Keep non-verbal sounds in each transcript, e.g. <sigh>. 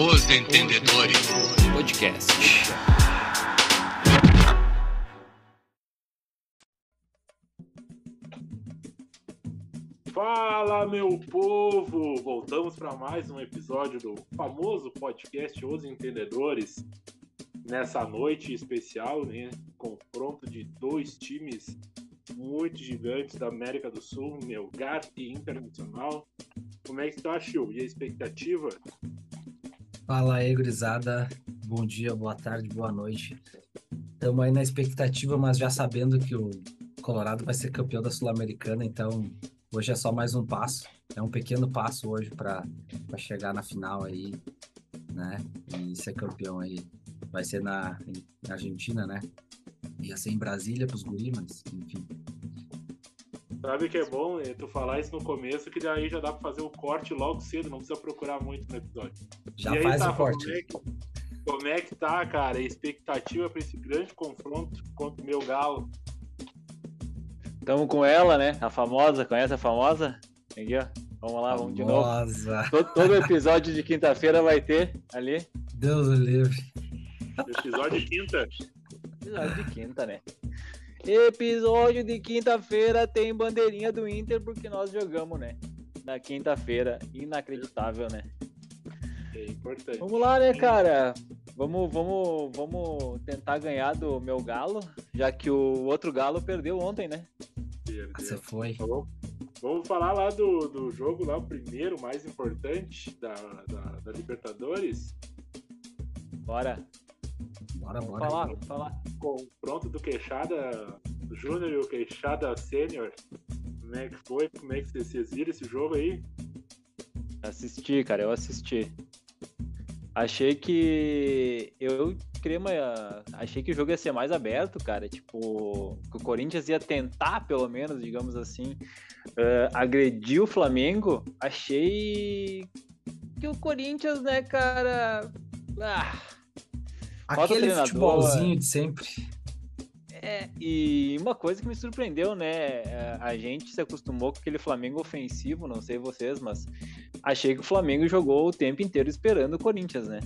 Os Entendedores Podcast. Fala, meu povo! Voltamos para mais um episódio do famoso podcast Os Entendedores. Nessa noite especial, né? Confronto de dois times muito gigantes da América do Sul, Melgar e Internacional. Como é que tá, Chiu? E a expectativa? Fala aí, gurizada. Bom dia, boa tarde, boa noite. Estamos aí na expectativa, mas já sabendo que o Colorado vai ser campeão da Sul-Americana, então hoje é só mais um passo. É um pequeno passo hoje para chegar na final aí, né? E ser campeão aí. Vai ser na, na Argentina, né? Ia ser em Brasília para os mas enfim. Sabe que é bom tu falar isso no começo, que daí já dá pra fazer o corte logo cedo, não precisa procurar muito no episódio. Já aí, faz tá, o corte. Como é, que, como é, que, tá, cara? A expectativa para esse grande confronto contra o meu galo? Estamos com ela, né? A famosa, conhece a famosa? Aqui, ó. Vamos lá, vamos de novo. Todo, todo episódio de quinta-feira vai ter ali. Deus o livre. Episódio de quinta. Episódio de quinta, né? Episódio de quinta-feira tem bandeirinha do Inter porque nós jogamos, né? Na quinta-feira. Inacreditável, né? É importante. Vamos lá, né, cara? Vamos, vamos, vamos tentar ganhar do meu galo, já que o outro galo perdeu ontem, né? Perdeu. Você foi. Tá vamos falar lá do, do jogo lá, o primeiro, mais importante da, da, da Libertadores. Bora. Bora, vamos bora. Falar, vamos falar. Confronto do Queixada Júnior e o Queixada Sênior. Como é que foi? Como é que vocês viram esse jogo aí? Assisti, cara, eu assisti. Achei que. Eu queria uma. Achei que o jogo ia ser mais aberto, cara. Tipo, que o Corinthians ia tentar, pelo menos, digamos assim, uh, agredir o Flamengo. Achei que o Corinthians, né, cara. Ah, Aquele futebolzinho de sempre. É, e uma coisa que me surpreendeu, né? É, a gente se acostumou com aquele Flamengo ofensivo, não sei vocês, mas achei que o Flamengo jogou o tempo inteiro esperando o Corinthians, né?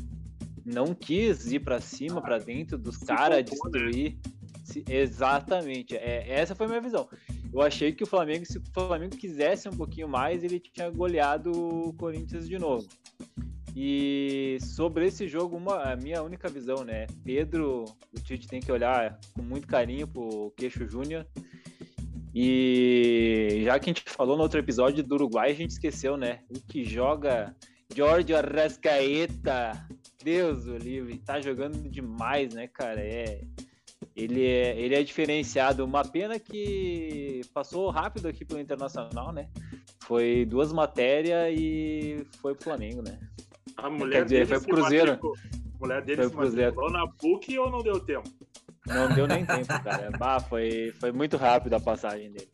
Não quis ir para cima, ah, para dentro dos caras, né? destruir. Se, exatamente, é, essa foi a minha visão. Eu achei que o Flamengo, se o Flamengo quisesse um pouquinho mais, ele tinha goleado o Corinthians de novo. E sobre esse jogo, uma, a minha única visão, né? Pedro, o Tite tem que olhar com muito carinho pro Queixo Júnior. E já que a gente falou no outro episódio do Uruguai, a gente esqueceu, né? O que joga Jorge Arrascaeta. Deus o livre, tá jogando demais, né, cara? É, ele, é, ele é diferenciado. Uma pena que passou rápido aqui pelo Internacional, né? Foi duas matérias e foi pro Flamengo, né? A mulher Quer dizer, foi pro Cruzeiro. A mulher dele foi se matriculou na PUC ou não deu tempo? Não deu nem tempo, cara. Bah, foi, foi muito rápido a passagem dele.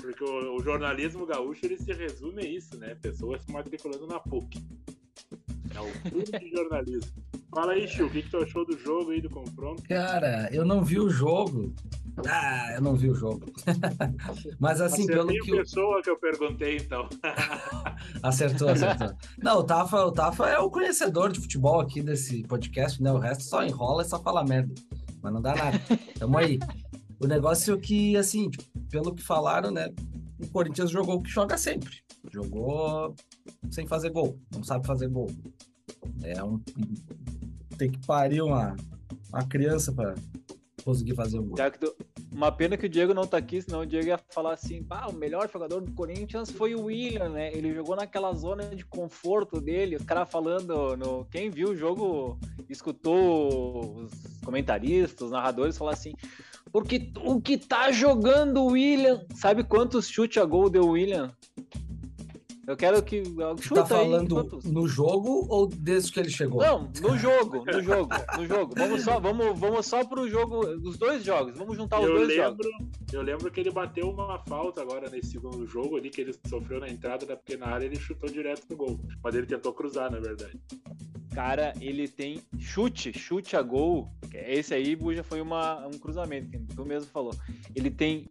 Porque o, o, jornalismo gaúcho ele se resume a isso, né? Pessoas se matriculando na PUC. É o curso de jornalismo. Fala aí, Chiu, o que, que tu achou do jogo aí, do confronto? Cara, eu não vi o jogo. Ah, eu não vi o jogo. <laughs> Mas assim, Acertei pelo que. a pessoa que eu perguntei, então. <laughs> acertou, acertou. Não, o Tafa, o Tafa é o conhecedor de futebol aqui desse podcast, né? O resto só enrola e só fala merda. Mas não dá nada. Tamo aí. O negócio é que, assim, tipo, pelo que falaram, né? O Corinthians jogou o que joga sempre. Jogou sem fazer gol. Não sabe fazer gol. É um tem que parir uma, uma criança para conseguir fazer um gol. Uma pena que o Diego não tá aqui, senão o Diego ia falar assim: ah, o melhor jogador do Corinthians foi o William, né? Ele jogou naquela zona de conforto dele. Os caras falando no. Quem viu o jogo, escutou os comentaristas, os narradores falar assim. Porque o que tá jogando o William. Sabe quantos chutes a gol deu o William? Eu quero que. Chuta tá falando aí, no jogo ou desde que ele chegou? Não, no jogo, no jogo, no jogo. Vamos só, vamos, vamos só pro jogo, os dois jogos. Vamos juntar os eu dois lembro, jogos. Eu lembro que ele bateu uma falta agora nesse segundo jogo ali, que ele sofreu na entrada da pequena área ele chutou direto no gol. Mas ele tentou cruzar, na verdade. Cara, ele tem chute, chute a gol. Esse aí, Buja, foi uma, um cruzamento, que tu mesmo falou. Ele tem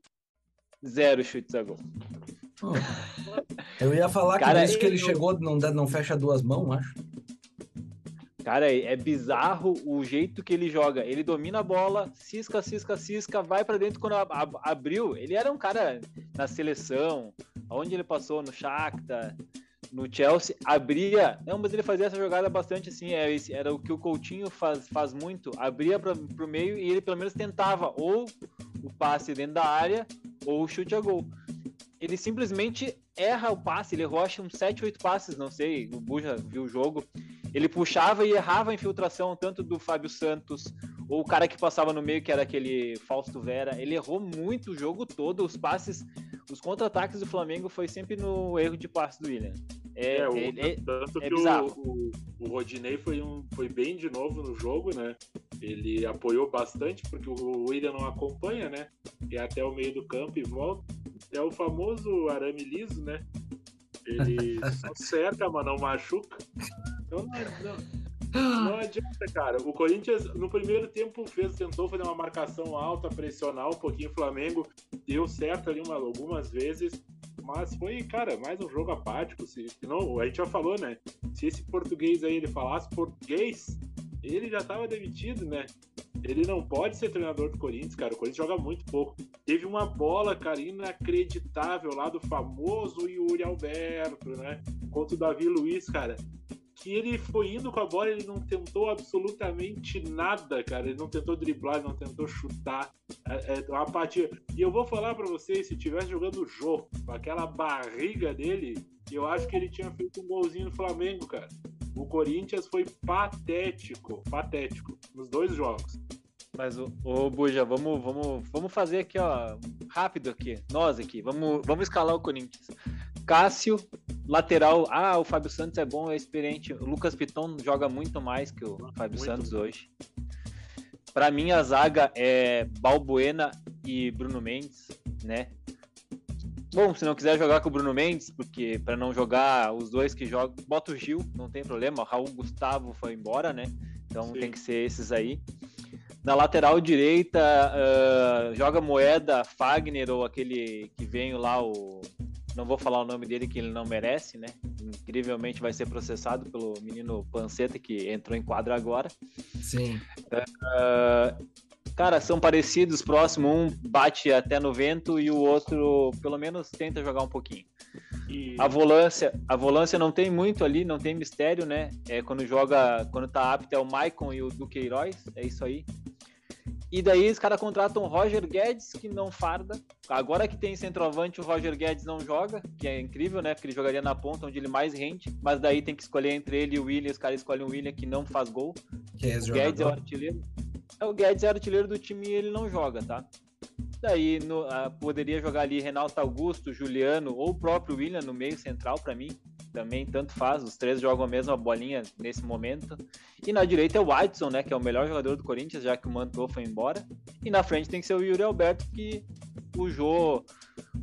zero chutes a gol. Eu ia falar Cara, que desde que ele chegou não, não fecha duas mãos, acho. Cara, é, é bizarro o jeito que ele joga. Ele domina a bola, cisca, cisca, cisca, vai para dentro quando abriu. Ele era um cara na seleção, onde ele passou no Shakhtar, no Chelsea, abria. Não, mas ele fazia essa jogada bastante assim. É, era o que o Coutinho faz, faz muito. Abria para o meio e ele pelo menos tentava ou o passe dentro da área ou o chute a gol. Ele simplesmente erra o passe, ele rocha uns 7, 8 passes, não sei, o Buja viu o jogo. Ele puxava e errava a infiltração tanto do Fábio Santos ou o cara que passava no meio, que era aquele Fausto Vera. Ele errou muito o jogo todo, os passes, os contra-ataques do Flamengo foi sempre no erro de passe do William. É, é, o, é, tanto é que o, o, o, Rodinei foi, um, foi bem de novo no jogo, né? Ele apoiou bastante, porque o William não acompanha, né? E até o meio do campo e volta. É o famoso arame liso, né? Ele <laughs> só cerca, mas não machuca. Então não, não, não, adianta, cara. O Corinthians, no primeiro tempo, fez, tentou fazer uma marcação alta, pressionar um pouquinho o Flamengo. Deu certo ali uma, algumas vezes mas foi, cara, mais um jogo apático. Se, se não, a gente já falou, né? Se esse português aí ele falasse português, ele já tava demitido, né? Ele não pode ser treinador do Corinthians, cara. O Corinthians joga muito pouco. Teve uma bola, cara, inacreditável lá do famoso Yuri Alberto, né? Contra o Davi Luiz, cara que ele foi indo com a bola, ele não tentou absolutamente nada, cara. Ele não tentou driblar, ele não tentou chutar. É, é uma apatia. E eu vou falar para vocês, se tivesse jogando o jogo com aquela barriga dele, eu acho que ele tinha feito um golzinho no Flamengo, cara. O Corinthians foi patético, patético, nos dois jogos. Mas, ô, ô Buja, vamos, vamos, vamos fazer aqui, ó, rápido aqui, nós aqui, vamos, vamos escalar o Corinthians. Cássio, lateral. Ah, o Fábio Santos é bom, é experiente. O Lucas Piton joga muito mais que o Fábio muito Santos bom. hoje. Para mim, a zaga é Balbuena e Bruno Mendes, né? Bom, se não quiser jogar com o Bruno Mendes, porque para não jogar os dois que jogam, bota o Gil, não tem problema. O Raul Gustavo foi embora, né? Então Sim. tem que ser esses aí. Na lateral direita, uh, joga Moeda, Fagner ou aquele que veio lá, o não vou falar o nome dele que ele não merece, né? Incrivelmente vai ser processado pelo menino Panceta que entrou em quadra agora. Sim. Uh, cara, são parecidos, próximo um bate até no vento e o outro pelo menos tenta jogar um pouquinho. E... A volância, a volância não tem muito ali, não tem mistério, né? É quando joga, quando tá apto é o Maicon e o Duqueiroz, é isso aí. E daí os caras contratam o Roger Guedes, que não farda. Agora que tem centroavante, o Roger Guedes não joga, que é incrível, né? Porque ele jogaria na ponta onde ele mais rende. Mas daí tem que escolher entre ele e o William. Os caras escolhem o William que não faz gol. Que é o Guedes é o artilheiro. É, o Guedes é artilheiro do time e ele não joga, tá? Daí no, uh, poderia jogar ali Renato Augusto, Juliano ou o próprio William no meio central para mim também tanto faz, os três jogam a mesma bolinha nesse momento. E na direita é o Watson, né, que é o melhor jogador do Corinthians, já que o Mantua foi embora. E na frente tem que ser o Yuri Alberto, que o Jô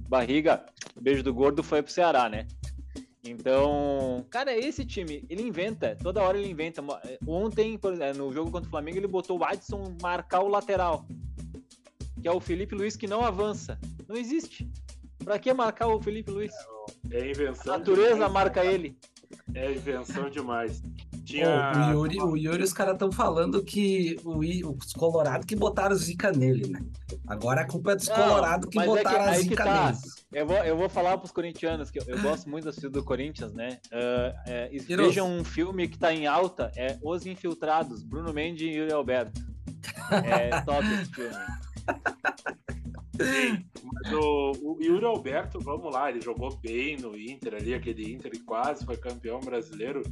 Barriga, beijo do gordo, foi pro Ceará, né? Então, cara, esse time, ele inventa, toda hora ele inventa. Ontem, no jogo contra o Flamengo, ele botou o Watson marcar o lateral, que é o Felipe Luiz que não avança. Não existe. Pra que marcar o Felipe Luiz? É invenção. A natureza demais, marca ele. É invenção demais. Tinha... o, Yuri, o Yuri, os caras estão falando que o, os Colorado que botaram zica nele, né? Agora a culpa é dos Colorado que botaram é que, a zica tá. nele. Eu vou, eu vou falar pros corintianos, que eu, eu gosto muito da torcida do Corinthians, né? Uh, é, vejam um filme que tá em alta, é Os Infiltrados, Bruno Mendes e Yuri Alberto. É top esse filme. Mas o, o Yuri Alberto, vamos lá, ele jogou bem no Inter ali, aquele Inter que quase foi campeão brasileiro,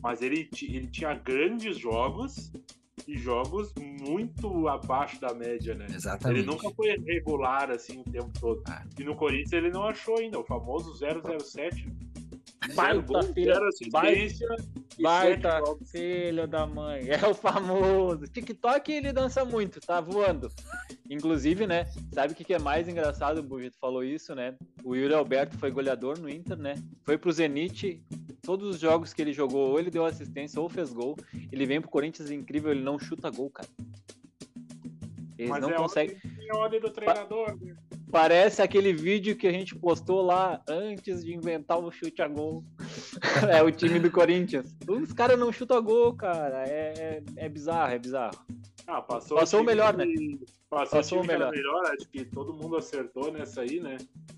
mas ele, ele tinha grandes jogos e jogos muito abaixo da média, né? Exatamente. Ele nunca foi regular assim o tempo todo. Ah. E no Corinthians ele não achou ainda, o famoso 007 Baita filho, baita, baita filho da mãe. É o famoso. TikTok ele dança muito, tá voando. Inclusive, né? Sabe o que, é mais engraçado? O Bugito falou isso, né? O Yuri Alberto foi goleador no Inter, né? Foi pro Zenit. Todos os jogos que ele jogou, ou ele deu assistência ou fez gol. Ele vem pro Corinthians incrível, ele não chuta gol, cara. Mas não é conseguem. É ordem do treinador, né? Parece aquele vídeo que a gente postou lá antes de inventar o chute a gol. <laughs> é o time do Corinthians. Os caras não chutam a gol, cara. É, é, é bizarro, é bizarro. Ah, passou, Passou o melhor, né? Passou, Passou o o melhor. melhor. Acho que todo mundo acertou nessa aí, né?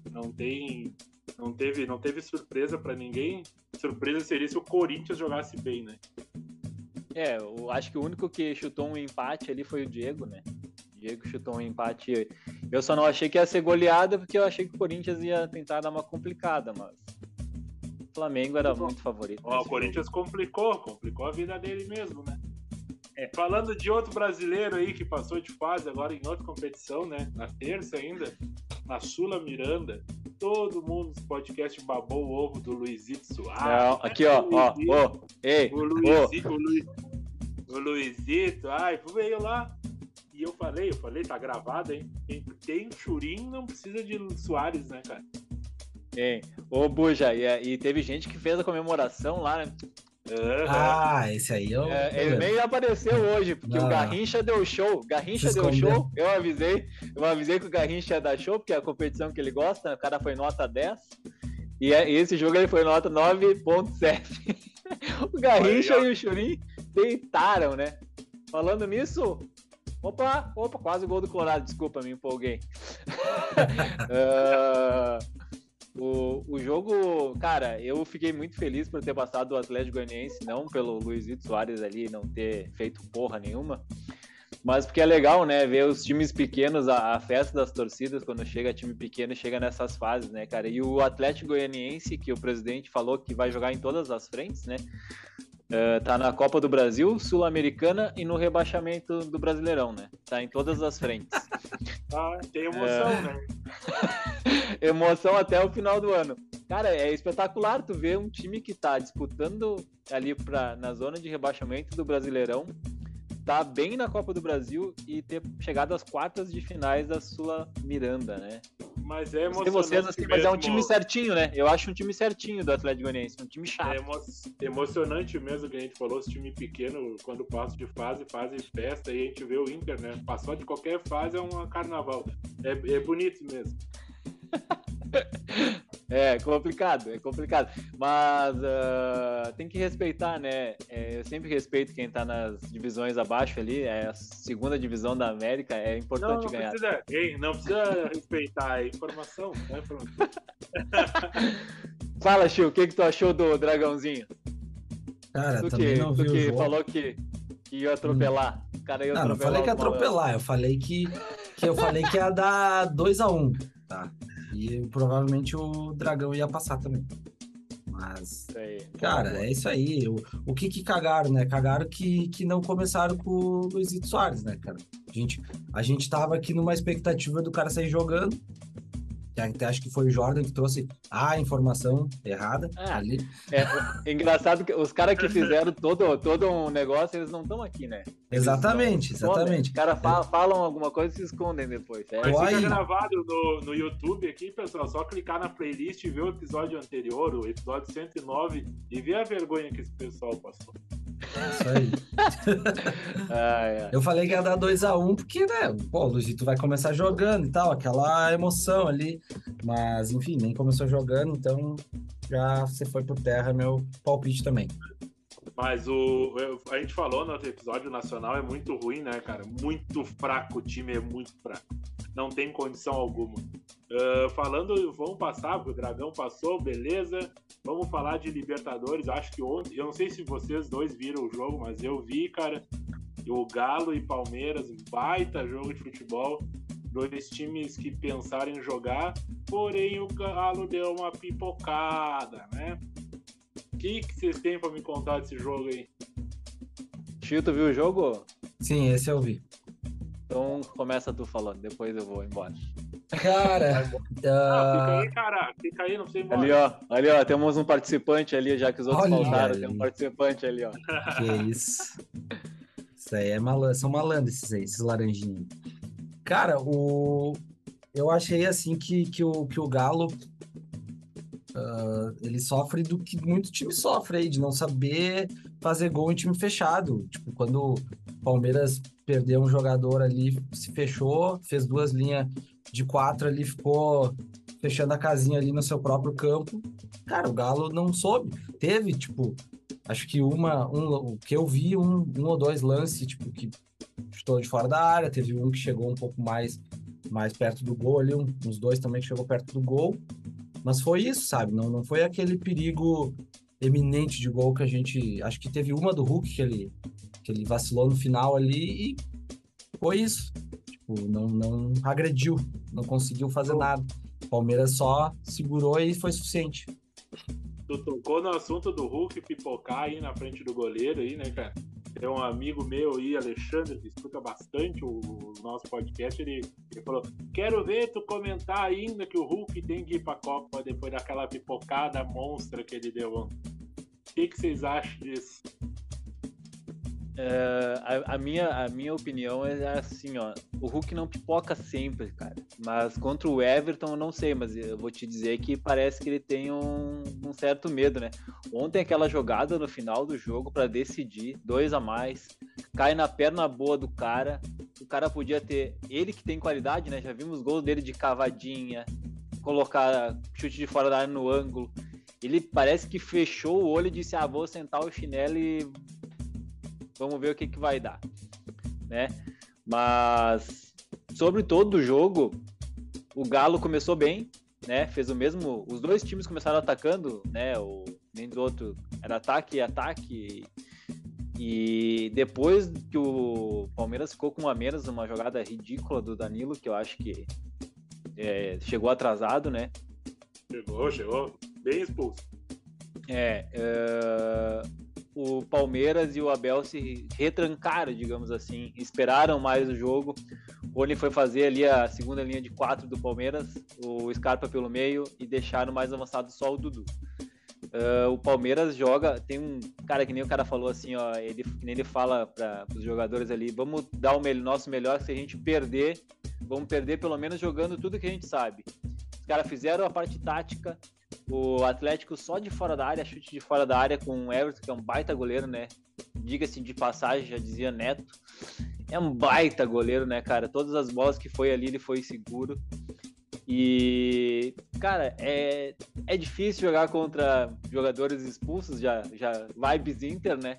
Não tem. Não teve, não teve surpresa pra ninguém. Surpresa seria se o Corinthians jogasse bem, né? É, eu acho que o único que chutou um empate ali foi o Diego, né? Diego chutou um empate. Eu só não achei que ia ser goleada, porque eu achei que o Corinthians ia tentar dar uma complicada, mas. O Flamengo era muito favorito. Ó, o Corinthians complicou, complicou a vida dele mesmo, né? É, falando de outro brasileiro aí que passou de fase agora em outra competição, né? Na terça ainda, na Sula Miranda. Todo mundo nesse podcast babou o ovo do Luizito. Soares. Não, aqui, ó, ó, ó, ei, O Luizito, o, Luiz, o Luizito, ai, veio lá. Eu falei, eu falei, tá gravado, hein? Quem tem Churim não precisa de Soares, né, cara? ei, ô, Buja, e, e teve gente que fez a comemoração lá, né? Aham. Ah, esse aí eu. É, ele nem apareceu hoje, porque Não, o. Garrincha deu show. Garrincha deu show, eu avisei. Eu avisei que o Garrincha ia dar show, porque é a competição que ele gosta, o cara foi nota 10. E é- e esse jogo ele foi nota 9.7. <laughs> o Garrincha ó. e o Churin deitaram, né? Falando nisso, opa, opa, quase o gol do Colorado, desculpa, me empolguei. <laughs> Ah, o, o jogo, cara, eu fiquei muito feliz por ter passado o Atlético Goianiense, não pelo Luizito Soares ali não ter feito porra nenhuma, mas porque é legal, né, ver os times pequenos, a, a festa das torcidas, quando chega time pequeno, chega nessas fases, né, cara? E o Atlético Goianiense, que o presidente falou que vai jogar em todas as frentes, né? Eh, tá na Copa do Brasil, Sul-Americana e no rebaixamento do Brasileirão, né? Tá em todas as frentes. Tá, tem emoção, É. né? <laughs> emoção até o final do ano. Cara, é espetacular tu ver um time que tá disputando ali pra, na zona de rebaixamento do Brasileirão, tá bem na Copa do Brasil e ter chegado às quartas de finais da Sula Miranda, né? Mas é emocionante. vocês, assim, mas é um time certinho, né? Eu acho um time certinho do Atlético Goianiense, um time É chato. emo- emocionante mesmo que a gente falou, esse time pequeno, quando passa de fase, fazem festa e a gente vê o Inter, né? Passou de qualquer fase é um carnaval. É, é bonito mesmo. <laughs> É complicado, é complicado. Mas ah, tem que respeitar, né? É, eu sempre respeito quem tá nas divisões abaixo ali. É a segunda divisão da América, é Não, importante não ganhar. precisa, hein, não precisa respeitar a informação. Né? Pronto. <laughs> Fala, Chiu, o que, que tu achou do Dragãozinho? Cara, tu também que, não vi o que jogo. falou que, que ia atropelar. O cara ia Não, não falei que ia atropelar, eu falei que, que eu falei que ia dar 2x1, tá? E provavelmente o Dragão ia passar também. Mas, aí. cara, é isso aí. O, o que que cagaram, né? Cagaram que, que não começaram com o Luizito Soares, né, cara? A gente, a gente tava aqui numa expectativa do cara sair jogando. Que Até acho que foi o Jordan que trouxe a informação errada Ah, ali. É, engraçado que os caras que fizeram todo, todo um negócio, eles não estão aqui, né? Eles Exatamente, escondem. exatamente. Os caras fa- falam alguma coisa e se escondem depois. É, Mas fica gravado no, no YouTube aqui, pessoal. Só clicar na playlist e ver o episódio anterior, o episódio 109, e ver a vergonha que esse pessoal passou. Isso aí. <laughs> ai, ai. Eu falei que ia dar 2x1, porque, né, pô, o Luizito vai começar jogando e tal, aquela emoção ali. Mas, enfim, nem começou jogando, então já você foi por terra, meu palpite também. Mas o, a gente falou no outro episódio, o Nacional é muito ruim, né, cara? Muito fraco, o time é muito fraco. Não tem condição alguma. Ah, falando, vamos passar, porque o Dragão passou, beleza. Vamos falar de Libertadores. Acho que ontem, eu não sei se vocês dois viram o jogo, mas eu vi, cara. O Galo e Palmeiras, baita jogo de futebol. Dois times que pensaram em jogar, porém o Galo deu uma pipocada, né? O que, que vocês têm pra me contar desse jogo aí? Chiu, tu viu o jogo? Sim, esse eu vi. Então começa tu falando, depois eu vou embora. Cara, <laughs> Ah, fica aí, cara. Fica aí, não sei embora. Ali, ó, ali, ó, temos um participante ali, já que os outros Olha faltaram, tem um participante ali, ó. que isso. Isso aí é malandro, são malandros esses aí, esses laranjinhos. Cara, o... eu achei assim que, que, o, que o Galo uh, ele sofre do que muito time sofre aí, de não saber fazer gol em time fechado. Tipo, quando Palmeiras perdeu um jogador ali, se fechou, fez duas linhas de quatro ali, ficou fechando a casinha ali no seu próprio campo. Cara, o Galo não soube. Teve, tipo, acho que uma, um, o que eu vi, um, um ou dois lances, tipo, que chutou de fora da área, teve um que chegou um pouco mais, mais perto do gol ali, um, uns dois também que chegou perto do gol. Mas foi isso, sabe? Não, não foi aquele perigo eminente de gol que a gente. Acho que teve uma do Hulk que ele, que ele vacilou no final ali e foi isso. Tipo, não, não agrediu, não conseguiu fazer nada. O Palmeiras só segurou e foi suficiente. Tu tocou no assunto do Hulk pipocar aí na frente do goleiro aí, né, cara? Tem um amigo meu aí, Alexandre, que escuta bastante o, o nosso podcast, ele, ele falou: Quero ver tu comentar ainda que o Hulk tem que ir pra Copa depois daquela pipocada monstra que ele deu ontem. O que, que vocês acham disso? É, a, a, minha, a minha opinião é assim, ó. O Hulk não pipoca sempre, cara. Mas contra o Everton, eu não sei, mas eu vou te dizer que parece que ele tem um, um certo medo, né? Ontem aquela jogada no final do jogo para decidir, dois a mais, cai na perna boa do cara. O cara podia ter. Ele que tem qualidade, né? Já vimos gols dele de cavadinha, colocar chute de fora da área no ângulo. Ele parece que fechou o olho e disse: Ah, vou sentar o chinelo e Vamos ver o que, que vai dar, né? Mas sobre todo o jogo, o Galo começou bem, né? Fez o mesmo. Os dois times começaram atacando, né? O nem do outro era ataque e ataque. E depois que o Palmeiras ficou com um a menos numa jogada ridícula do Danilo, que eu acho que é, chegou atrasado, né? Chegou, chegou. Bem expulso. É, é, o Palmeiras e o Abel se retrancaram, digamos assim, esperaram mais o jogo. O Rony foi fazer ali a segunda linha de quatro do Palmeiras, o Scarpa pelo meio e deixaram mais avançado só o Dudu. Uh, o Palmeiras joga, tem um cara que nem o cara falou assim, ó, ele, que nem ele fala para os jogadores ali, vamos dar o nosso melhor, se a gente perder, vamos perder pelo menos jogando tudo que a gente sabe. Os caras fizeram a parte tática, o Atlético só de fora da área, chute de fora da área com o Everton, que é um baita goleiro, né? Diga-se de passagem, já dizia Neto. É um baita goleiro, né, cara? Todas as bolas que foi ali, ele foi seguro. E, cara, é, é difícil jogar contra jogadores expulsos, já, já vibes Inter, né?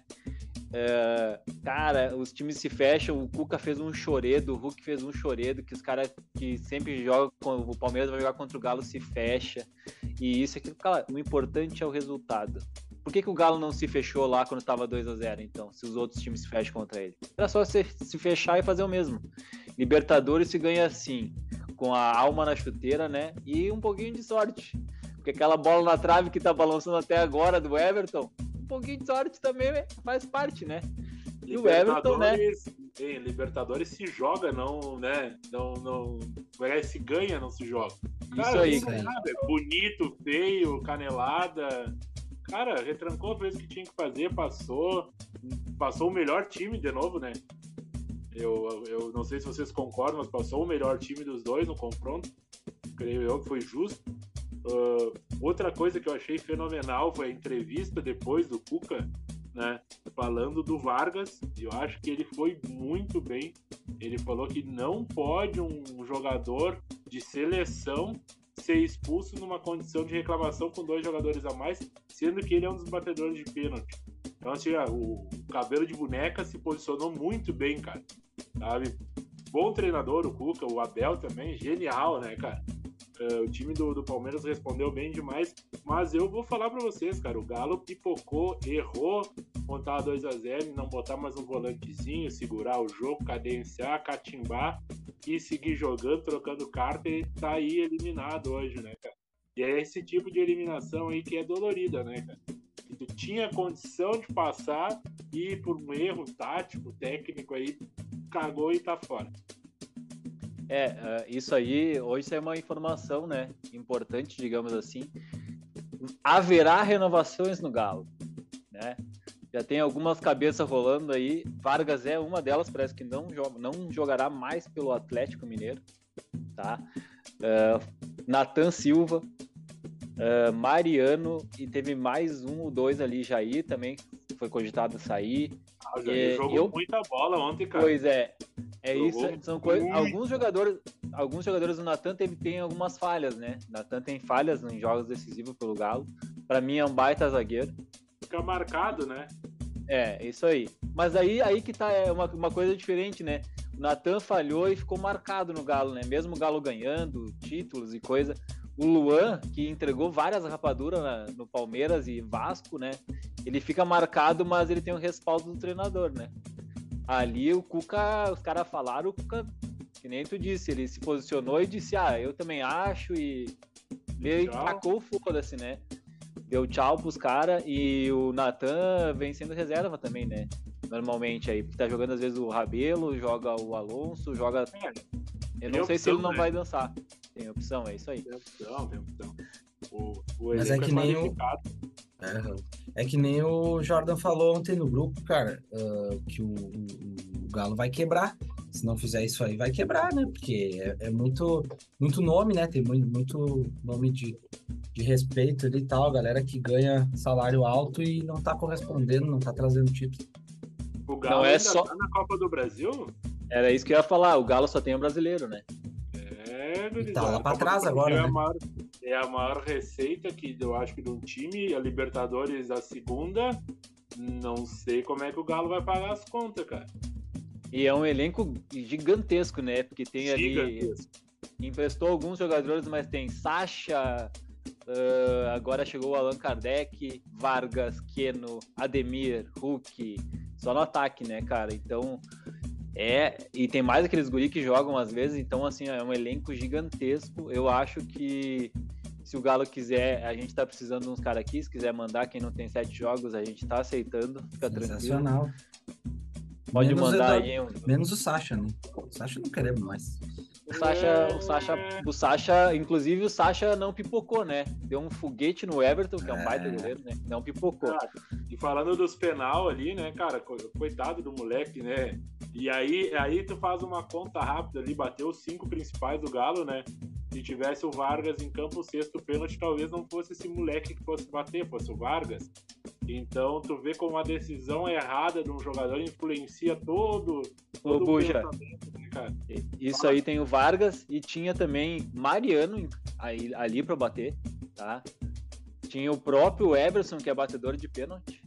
É, cara, os times se fecham. O Cuca fez um choredo, o Hulk fez um choredo, que os caras que sempre jogam, o Palmeiras vai jogar contra o Galo se fecha. E isso aqui, cara, o importante é o resultado. Por que, que o Galo não se fechou lá quando estava 2 a 0 então, se os outros times se fecham contra ele? Era só se, se fechar e fazer o mesmo. Libertadores se ganha assim, com a alma na chuteira, né? E um pouquinho de sorte. Porque aquela bola na trave que tá balançando até agora do Everton, um pouquinho de sorte também faz parte, né? E o Everton, né? Em Libertadores se joga, não, né? Não, não, se ganha, não se joga. Cara, isso aí, cara. É bonito, feio, canelada. Cara, retrancou, fez o que tinha que fazer, passou. Passou o melhor time de novo, né? Eu, eu não sei se vocês concordam, mas passou o melhor time dos dois no confronto. Creio eu que foi justo. Uh, outra coisa que eu achei fenomenal foi a entrevista depois do Cuca, né? Falando do Vargas, eu acho que ele foi muito bem. Ele falou que não pode um jogador de seleção ser expulso numa condição de reclamação com dois jogadores a mais, sendo que ele é um dos batedores de pênalti. Então, assim, o cabelo de boneca se posicionou muito bem, cara. Sabe? Bom treinador, o Cuca, o Abel também, genial, né, cara? Uh, o time do, do Palmeiras respondeu bem demais, mas eu vou falar para vocês, cara, o Galo pipocou, errou, montar 2 a 0 não botar mais um volantezinho, segurar o jogo, cadenciar, catimbar e seguir jogando, trocando carta e tá aí eliminado hoje, né, cara? E é esse tipo de eliminação aí que é dolorida, né, cara? Que tu tinha condição de passar e por um erro tático, técnico aí, cagou e tá fora. É, uh, isso aí, hoje é uma informação, né, importante, digamos assim. Haverá renovações no Galo, né? Já tem algumas cabeças rolando aí. Vargas é uma delas, parece que não, joga, não jogará mais pelo Atlético Mineiro, tá? Uh, Nathan Silva, uh, Mariano e teve mais um ou dois ali, Jair também, foi cogitado sair. Ah, É, jogou eu- muita bola ontem, cara. Pois é. É Jogou isso, são coisas. Alguns jogadores, alguns jogadores do Natan teve, tem algumas falhas, né? Natan tem falhas em jogos decisivos pelo Galo. Pra mim é um baita zagueiro. Fica marcado, né? É, isso aí. Mas aí, aí que tá é uma, uma coisa diferente, né? O Natan falhou e ficou marcado no Galo, né? Mesmo o Galo ganhando títulos e coisa. O Luan, que entregou várias rapaduras na- no Palmeiras e Vasco, né? Ele fica marcado, mas ele tem o respaldo do treinador, né? Ali o Cuca, os caras falaram, o Cuca, que nem tu disse, ele se posicionou e disse, ah, eu também acho, e ele Tchau. tacou o foda-se, né? Deu tchau pros caras e o Natan vem sendo reserva também, né? Normalmente aí, tá jogando às vezes o Rabelo, joga o Alonso, joga. É, Eu tem não sei se ele opção, não né? vai dançar. Tem opção, é isso aí. tem opção, tem opção. O, o Mas é elenco que nem o-. É, é que nem o Jordan falou ontem no grupo, cara, ah, que o, o- o Galo vai quebrar. Se não fizer isso aí, vai quebrar, né? Porque é, é muito, muito nome, né? Tem muito, muito nome de, de respeito ali e tal, galera que ganha salário alto e não tá correspondendo, não tá trazendo título. O Galo Não é ainda só- tá na Copa do Brasil? Era isso que eu ia falar, o Galo só tem o brasileiro, né? É, gurizada, tá lá pra do trás agora, é né? A maior, é a maior receita que eu acho que de um time, a Libertadores a segunda. Não sei como é que o Galo vai pagar as contas, cara. E é um elenco gigantesco, né? Porque tem ali. Gigantesco. Emprestou alguns jogadores, mas tem Sacha, ah, agora chegou o Allan Kardec, Vargas, Keno, Ademir, Hulk, só no ataque, né, cara? Então, é. E tem mais aqueles guri que jogam às vezes, então, assim, é um elenco gigantesco. Eu acho que se o Galo quiser, a gente tá precisando de uns caras aqui, se quiser mandar, quem não tem sete jogos, a gente tá aceitando, fica tranquilo. Sensacional. Pode Menos mandar aí um. Menos o Sacha, né? O Sacha não queremos mais. O Sacha, o Sacha, o Sacha, inclusive o Sacha não pipocou, né? Deu um foguete no Everton, que é um É. baita goleiro, né? Não pipocou. Ah, E falando dos penal ali, né, cara, co- coitado do moleque, né? E aí, aí tu faz uma conta rápida ali, bateu os cinco principais do Galo, né? Se tivesse o Vargas em campo, o sexto pênalti, talvez não fosse esse moleque que fosse bater, fosse o Vargas. Então, tu vê como a decisão errada de um jogador influencia todo, Ô, todo o Buja, né, isso aí tem o Vargas e tinha também Mariano aí, ali pra bater, tá? Tinha o próprio Everson, que é batedor de pênalti.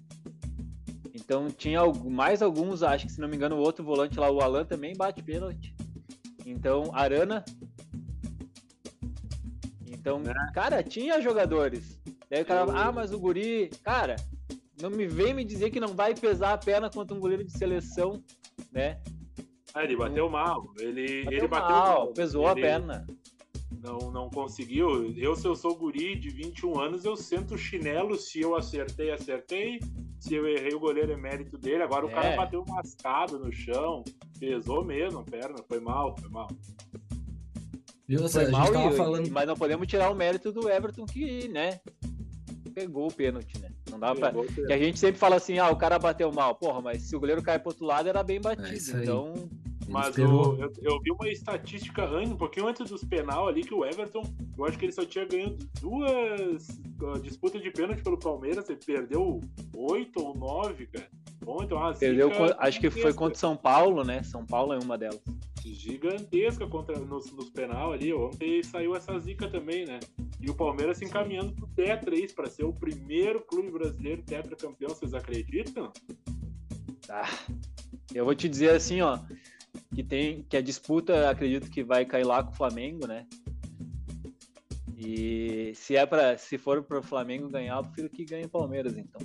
Então tinha mais alguns, acho que se não me engano, o outro volante lá, o Alan também bate pênalti. Então, Arana. Então, Né? cara, tinha jogadores. Daí o cara, Eu- ah, mas o guri, cara, não me vem me dizer que não vai pesar a perna contra um goleiro de seleção, né? Ah, ele bateu mal. Ele Bateu ele bateu mal, mal. pesou a Ele perna. Não, não conseguiu. Eu, se eu sou guri de 21 anos, eu sento o chinelo. Se eu acertei, acertei. Se eu errei, o goleiro é mérito dele. Agora o É. cara bateu mascado no chão. Pesou mesmo a perna. Foi mal, foi mal. Viu? Foi a gente mal, tava e- falando. mas não podemos tirar o mérito do Everton que, né, pegou o pênalti, né? Não dá pra... Que a gente sempre fala assim, ah, o cara bateu mal. Porra, mas se o goleiro cai pro outro lado, era bem batido. É então, Mas o- eu, eu vi uma estatística um pouquinho antes dos penal ali, que o Everton, eu acho que ele só tinha ganho duas disputas de pênalti pelo Palmeiras, ele perdeu oito ou nove, cara. Bom, então perdeu, acho que foi contra o São Paulo, né? São Paulo é uma delas. gigantesca contra, nos, nos penal ali. Ontem saiu essa zica também, né? E o Palmeiras se encaminhando pro Tetra isso, para ser o primeiro clube brasileiro tetracampeão, vocês acreditam? Ah, eu vou te dizer assim, ó, que tem que a disputa, acredito que vai cair lá com o Flamengo, né? E se é para, se for para o Flamengo ganhar, eu prefiro que ganhe o Palmeiras, então.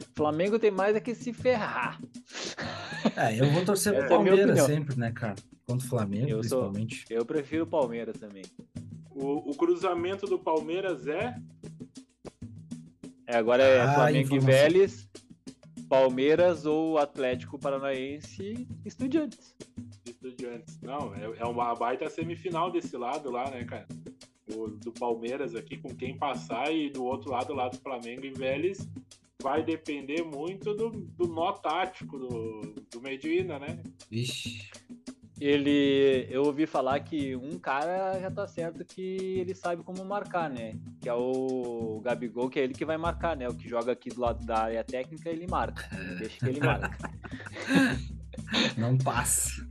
O Flamengo tem mais é que se ferrar. É, eu vou torcer pro é Palmeiras opinião. sempre, né, cara? Contra o Flamengo, Eu sou- principalmente. Eu prefiro o Palmeiras também. O, o cruzamento do Palmeiras é É, agora é Ah, Flamengo e. Vélez, Palmeiras ou Atlético Paranaense Estudiantes. Estudiantes. Não, é, é uma baita semifinal desse lado lá, né, cara? O, do Palmeiras aqui, com quem passar, e do outro lado, lá do Flamengo e Vélez, vai depender muito do, do nó tático do, do Medina, né? Vixe. Ele, eu ouvi falar que um cara já tá certo que ele sabe como marcar, né? Que é o Gabigol, que é ele que vai marcar, né? O que joga aqui do lado da área técnica, ele marca. Deixa que ele marca. <laughs> Não passa.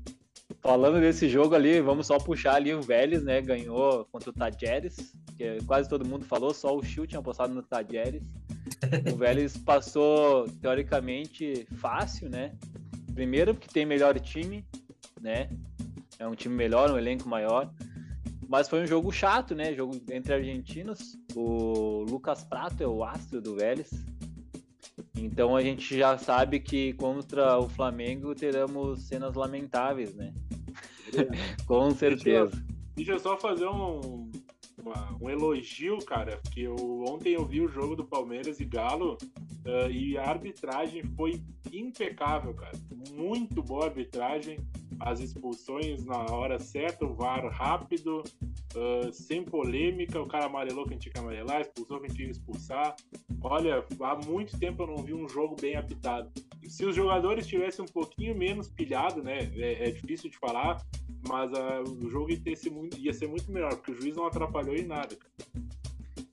Falando desse jogo ali, vamos só puxar ali o Vélez, né? Ganhou contra o Tajeres, que quase todo mundo falou, só o Chiu tinha apostado no Tajeres. <laughs> O Vélez passou, teoricamente, fácil, né? Primeiro, porque tem melhor time, né? É um time melhor, um elenco maior. Mas foi um jogo chato, né? Jogo entre argentinos. O Lucas Prato é o astro do Vélez. Então a gente já sabe que contra o Flamengo teremos cenas lamentáveis, né? <laughs> Com certeza. Deixa eu, deixa eu só fazer um, uma, um elogio, cara, porque eu, ontem eu vi o jogo do Palmeiras e Galo uh, e a arbitragem foi impecável, cara. Muito boa arbitragem, as expulsões na hora certa, o VAR rápido, uh, sem polêmica, o cara amarelou quem tinha que amarelar, expulsou quem tinha que expulsar. Olha, há muito tempo eu não vi um jogo bem apitado. Se os jogadores tivessem um pouquinho menos pilhado, né? É, é difícil de falar, mas uh, o jogo ia ser, muito, ia ser muito melhor, porque o juiz não atrapalhou em nada.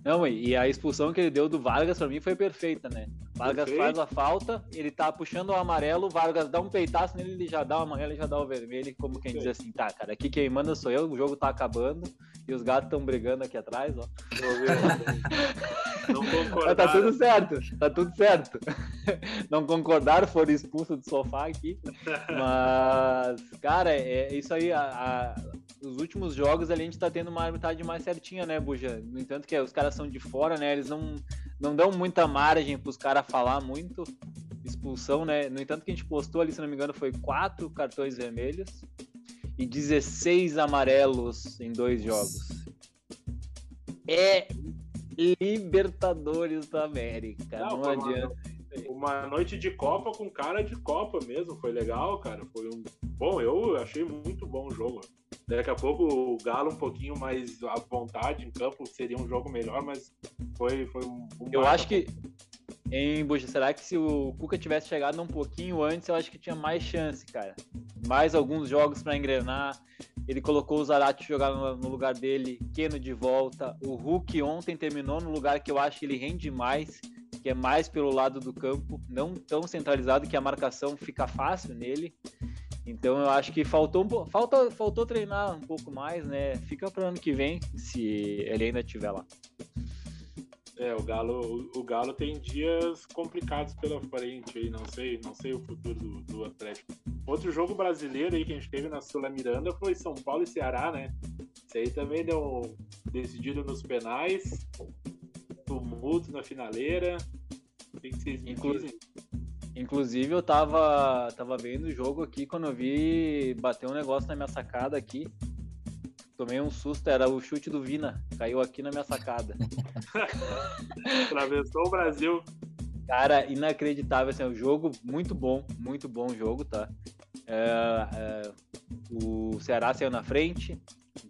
Não, e a expulsão que ele deu do Vargas pra mim foi perfeita, né? Vargas faz a falta, ele tá puxando o amarelo, Vargas dá um peitaço nele, ele já dá o amarelo e já dá o vermelho, como quem diz assim, tá, cara, aqui quem manda sou eu, o jogo tá acabando e os gatos estão brigando aqui atrás, ó. <laughs> Não concordaram. Tá tudo certo, tá tudo certo. <laughs> Não concordaram, foram expulsos do sofá aqui. <laughs> Mas, cara, é isso aí. A, a, os últimos jogos ali a gente tá tendo uma arbitragem mais certinha, né, Buja? No entanto, que os caras são de fora, né? Eles não, não dão muita margem pros caras falar muito. Expulsão, né? No entanto, que a gente postou ali, se não me engano, foi quatro cartões vermelhos e 16 amarelos em dois jogos. É Libertadores da América. Não, não adianta. Uma, uma noite de Copa com cara de Copa mesmo. Foi legal, cara. Foi um. Bom, eu achei muito bom o jogo. Daqui a pouco o Galo um pouquinho mais à vontade em campo seria um jogo melhor, mas foi, foi um. um eu acho que. Em Buxa, será que se o Cuca tivesse chegado um pouquinho antes, eu acho que tinha mais chance, cara. Mais alguns jogos para engrenar. Ele colocou o Zarate jogar no lugar dele, Keno de volta. O Hulk ontem terminou no lugar que eu acho que ele rende mais, que é mais pelo lado do campo, não tão centralizado que a marcação fica fácil nele. Então eu acho que faltou um falta, faltou treinar um pouco mais, né? Fica para ano que vem, se ele ainda estiver lá. É, o Galo, o, Galo tem dias complicados pela frente aí, não sei, não sei o futuro do, do Atlético. Outro jogo brasileiro aí que a gente teve na Sula Miranda foi São Paulo e Ceará, né? Isso aí também deu decidido nos penais, tumulto na finaleira. O que vocês me dizem? Inclusive, eu tava, tava vendo o jogo aqui quando eu vi bater um negócio na minha sacada aqui. Tomei um susto, era o chute do Vina. Caiu aqui na minha sacada. <laughs> Atravessou o Brasil. Cara, inacreditável. Assim, o jogo, muito bom, muito bom jogo, tá? É, é, o Ceará saiu na frente,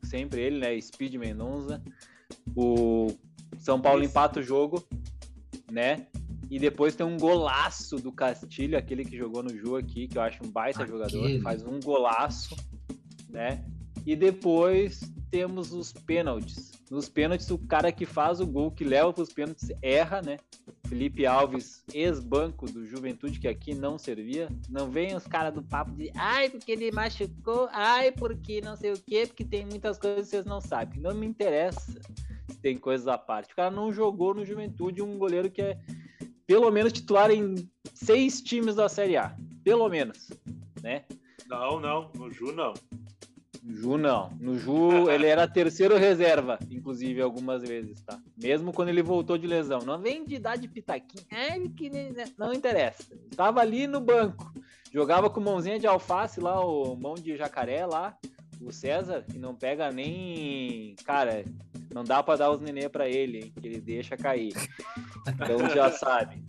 sempre ele, né? Speed Mendonça. O São Paulo Isso. empata o jogo, né? E depois tem um golaço do Castilho, aquele que jogou no Ju aqui, que eu acho um baita aquele. jogador, faz um golaço, né? E depois temos os pênaltis. Nos pênaltis, o cara que faz o gol, que leva para os pênaltis, erra, né? Felipe Alves, ex-banco do Juventude, que aqui não servia. Não vem os caras do papo de ai, porque ele machucou, ai, porque não sei o quê, porque tem muitas coisas que vocês não sabem. Não me interessa se tem coisas à parte. O cara não jogou no Juventude um goleiro que é pelo menos titular em seis times da Série A. Pelo menos, né? Não, não, no Ju não. No Ju não. No Ju <laughs> ele era terceiro reserva, inclusive, algumas vezes, tá? Mesmo quando ele voltou de lesão. Não vem de idade pitaquinha. É, que não interessa. Estava ali no banco. Jogava com mãozinha de alface lá, o mão de jacaré lá. O César, que não pega nem. Cara, não dá para dar os nenê para ele, hein, que ele deixa cair. Então já sabe.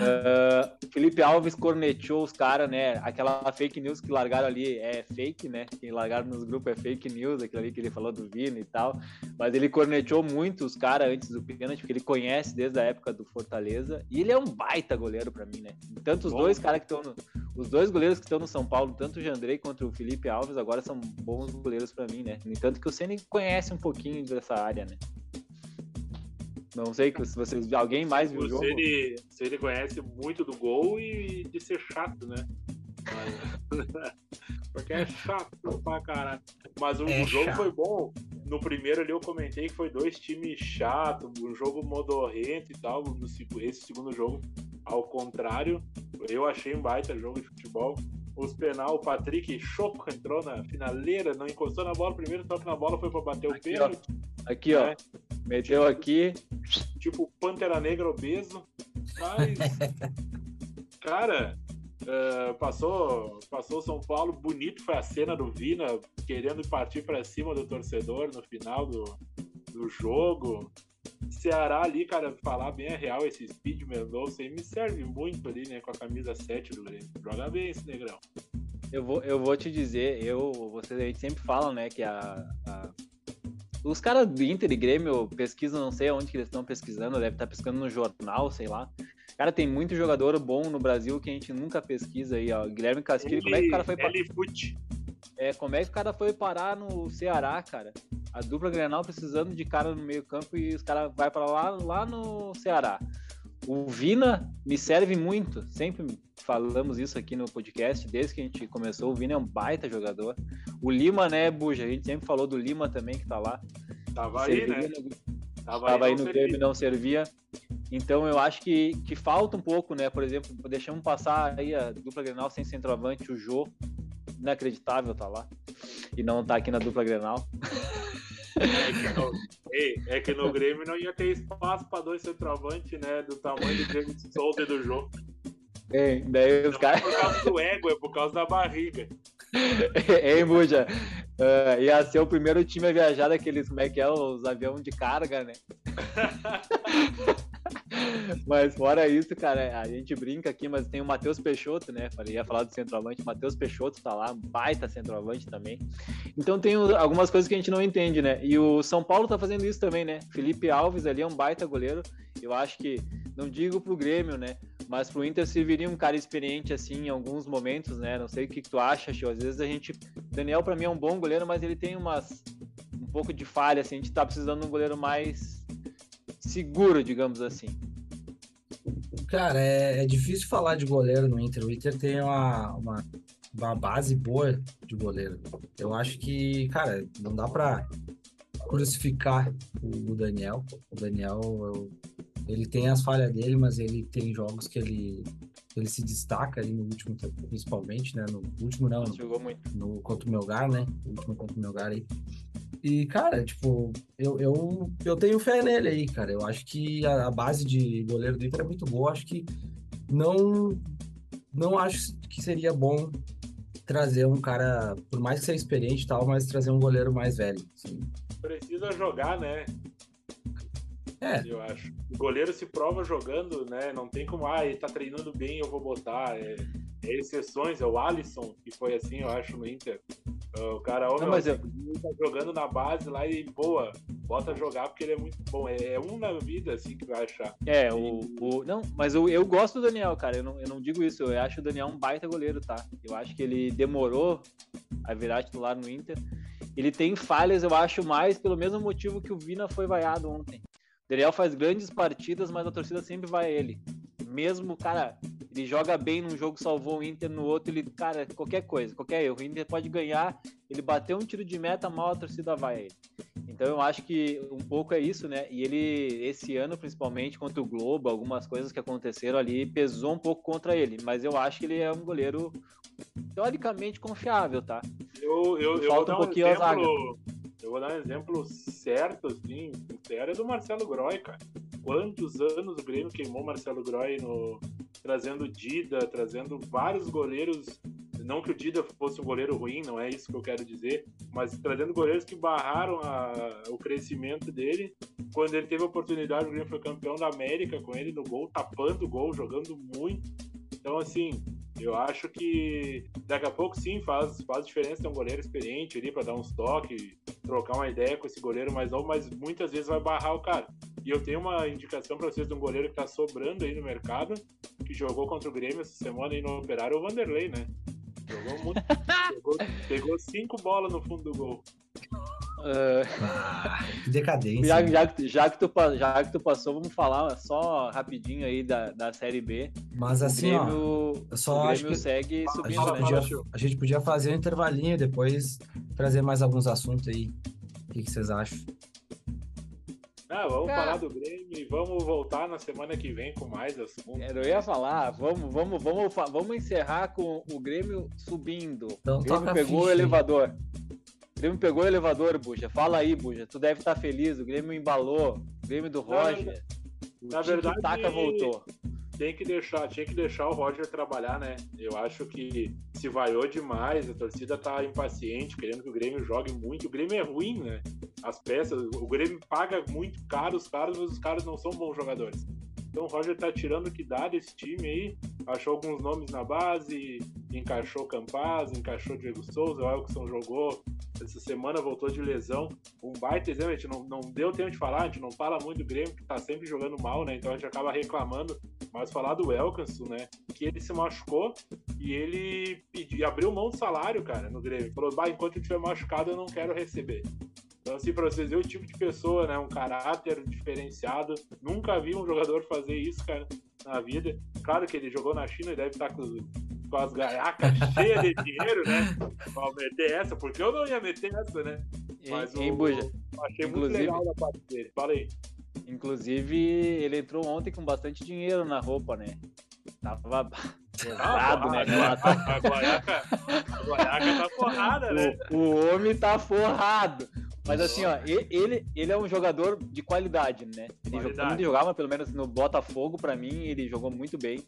Uh, Felipe Alves corneteou os caras, né? Aquela fake news que largaram ali é fake, né? Quem largaram nos grupos é fake news, aquilo ali que ele falou do Vini e tal. Mas ele corneteou muito os caras antes do pênalti, porque ele conhece desde a época do Fortaleza. E ele é um baita goleiro para mim, né? Tanto os Bom. dois caras que estão no. os dois goleiros que estão no São Paulo, tanto o Jandrei quanto o Felipe Alves, agora são bons goleiros para mim, né? No entanto que o Ceni conhece um pouquinho dessa área, né? Não sei se vocês alguém mais viu o jogo. Ele, se ele conhece muito do gol e de ser chato, né? <laughs> Porque é chato pra caralho. Mas o, é jogo chato. foi bom. No primeiro ali eu comentei que foi dois times chatos, um jogo modorrento e tal. No, esse segundo jogo, ao contrário, eu achei um baita jogo de futebol. Os penal, o Patrick Choco entrou na finaleira, não encostou na bola, primeiro toque na bola foi pra bater aqui, o pênalti. Ó. Aqui, ó. Meteu aqui. Tipo Pantera Negra obeso. Mas. <laughs> cara, Uh, passou, passou São Paulo, bonito foi a cena do Vina querendo partir para cima do torcedor no final do, do jogo. Ceará ali, cara, falar bem a real, esse Speed Mendonça aí me serve muito ali, né, com a camisa 7 do Grêmio. Joga bem esse negrão. Eu vou, eu vou te dizer, eu, vocês a gente sempre fala, né, que a, a os caras do Inter e Grêmio pesquisam, não sei onde que eles estão pesquisando, deve estar pesquisando no jornal, sei lá. Cara, tem muito jogador bom no Brasil que a gente nunca pesquisa aí, ó. Guilherme Castilho, como é que o cara foi parar? É, como é que o cara foi parar no Ceará, cara? A dupla Grenal precisando de cara no meio-campo e os caras vai para lá, lá no Ceará. O Vina me serve muito, sempre falamos isso aqui no podcast, desde que a gente começou. O Vina é um baita jogador. O Lima, né, Buja? A gente sempre falou do Lima também, que tá lá. Tava aí, né? Tava, Tava aí, no Grêmio não servia. Então eu acho que, que falta um pouco, né? Por exemplo, deixamos passar aí a dupla Grenal sem centroavante, o Jô. Inacreditável tá lá. E não tá aqui na dupla Grenal. <laughs> É que, no, ei, é que no Grêmio não ia ter espaço para dois centroavantes, né? Do tamanho do Grêmio Souza e do Jô. É, daí os caras. Não é por causa do ego, é por causa da barriga. <laughs> Ei, Buja, uh, ia ser o primeiro time a viajar daqueles, como é que é, os aviões de carga, né? <laughs> mas fora isso, cara, a gente brinca aqui, mas tem o Matheus Peixoto, né? Falei, ia falar do centroavante, Matheus Peixoto tá lá, baita centroavante também. Então tem algumas coisas que a gente não entende, né? E o São Paulo tá fazendo isso também, né? Felipe Alves ali é um baita goleiro. Eu acho que, não digo pro Grêmio, né? Mas pro Inter serviria um cara experiente assim em alguns momentos, né? Não sei o que, que tu acha, Chiu. Às vezes a gente. Daniel, para mim, é um bom goleiro, mas ele tem umas. um pouco de falha, assim. A gente tá precisando de um goleiro mais seguro, digamos assim. Cara, é, é difícil falar de goleiro no Inter. O Inter tem uma, uma, uma base boa de goleiro. Eu acho que, cara, não dá pra crucificar o, Daniel. O Daniel, eu ele tem as falhas dele, mas ele tem jogos que ele, ele se destaca ali no último, principalmente, né? No último não, no, no contra o Melgar, né? O último contra o Melgar aí. E, cara, tipo, eu, eu, eu tenho fé nele aí, cara. Eu acho que a, a base de goleiro do Inter é muito boa. Acho que não, não acho que seria bom trazer um cara, por mais que seja experiente e tal, mas trazer um goleiro mais velho. Assim. Precisa jogar, né? É. Eu acho. O goleiro se prova jogando, né? Não tem como, ah, ele tá treinando bem, eu vou botar. É, é exceções, é o Alisson, que foi assim, eu acho, no Inter. O cara, ó, não, mas eu... tá jogando na base lá e, boa, bota jogar porque ele é muito bom. É, é um na vida, assim, que vai achar. É, o. o não, mas eu, eu gosto do Daniel, cara. Eu não, eu não digo isso. Eu acho o Daniel um baita goleiro, tá? Eu acho que ele demorou a virar titular no Inter. Ele tem falhas, eu acho, mais pelo mesmo motivo que o Vina foi vaiado ontem. Daniel faz grandes partidas, mas a torcida sempre vai a ele. Mesmo, cara, ele joga bem num jogo, salvou o Inter, no outro ele, cara, qualquer coisa, qualquer erro. O Inter pode ganhar, ele bateu um tiro de meta, mal a torcida vai a ele. Então eu acho que um pouco é isso, né? E ele, esse ano, principalmente contra o Globo, algumas coisas que aconteceram ali, pesou um pouco contra ele. Mas eu acho que ele é um goleiro teoricamente confiável, tá? Eu, eu, eu vou dar um, exemplo, eu vou dar um exemplo certo, assim, é do Marcelo Groy, cara. Quantos anos o Grêmio queimou Marcelo Groy no, trazendo Dida, trazendo vários goleiros. Não que o Dida fosse um goleiro ruim, não é isso que eu quero dizer, mas trazendo goleiros que barraram a, o crescimento dele. Quando ele teve a oportunidade, o Grêmio foi campeão da América com ele no gol, tapando o gol, jogando muito. Então, assim, eu acho que daqui a pouco sim faz, faz diferença ter um goleiro experiente ali para dar uns toques, trocar uma ideia com esse goleiro mais novo, mas muitas vezes vai barrar o cara. E E eu tenho uma indicação para vocês de um goleiro que tá sobrando aí no mercado, que jogou contra o Grêmio essa semana aí no Operário, o Vanderlei, né? Jogou muito. <laughs> pegou, pegou cinco bolas no fundo do gol. Uh, Ah, que decadência. já, né? já, que- já, que tu, já que tu passou, vamos falar só rapidinho aí da, da Série B. Mas O assim, ó, Grêmio, eu só o acho Grêmio que segue a subindo, gente, né? podia, a gente podia fazer um intervalinho e depois trazer mais alguns assuntos aí. O que, que vocês acham? Ah, vamos Cara. falar do Grêmio e vamos voltar na semana que vem com mais assuntos. Eu ia falar, vamos, vamos, vamos, vamos encerrar com o Grêmio subindo. Então o Grêmio pegou o ficha elevador. O Grêmio pegou o elevador, Buja. Fala aí, Buja. Tu deve estar feliz. O Grêmio embalou. O Grêmio do Roger. na o verdade- Taka voltou. Tem que deixar, tinha que deixar o Roger trabalhar, né? Eu acho que se vaiou demais, a torcida tá impaciente, querendo que o Grêmio jogue muito. O Grêmio é ruim, né? As peças, o Grêmio paga muito caro os caras, mas os caras não são bons jogadores. Então o Roger tá tirando o que dá desse time aí, achou alguns nomes na base, encaixou Campaz, encaixou Diego Souza, o Elkson jogou essa semana, voltou de lesão. Um baita exemplo, a gente não, não deu tempo de falar, a gente não fala muito do Grêmio, que tá sempre jogando mal, né? Então a gente acaba reclamando, mas falar do Elkson, né? Que ele se machucou e ele pediu, abriu mão do salário, cara, no Grêmio. Falou, bah, enquanto eu estiver machucado, eu não quero receber. Então, assim, pra vocês verem o tipo de pessoa, né? Um caráter diferenciado. Nunca vi um jogador fazer isso, cara, na vida. Claro que ele jogou na China e deve estar com, os- com as gaiacas cheias de dinheiro, né? Pra meter essa, porque eu não ia meter essa, né? Mas hein, o- Buja? Achei muito Inclusive- legal da parte dele. Fala aí. Inclusive, ele entrou ontem com bastante dinheiro na roupa, né? Tava <laughs> pesado, né? porrada. Ela tá- A, a guaiaca, a guaiaca tá porrada, né? O, o homem tá forrado. Mas assim, ó, e- ele, ele é um jogador de qualidade, né? Ele jogou, Qualidade. ele jogava, pelo menos no Botafogo, pra mim, ele jogou muito bem.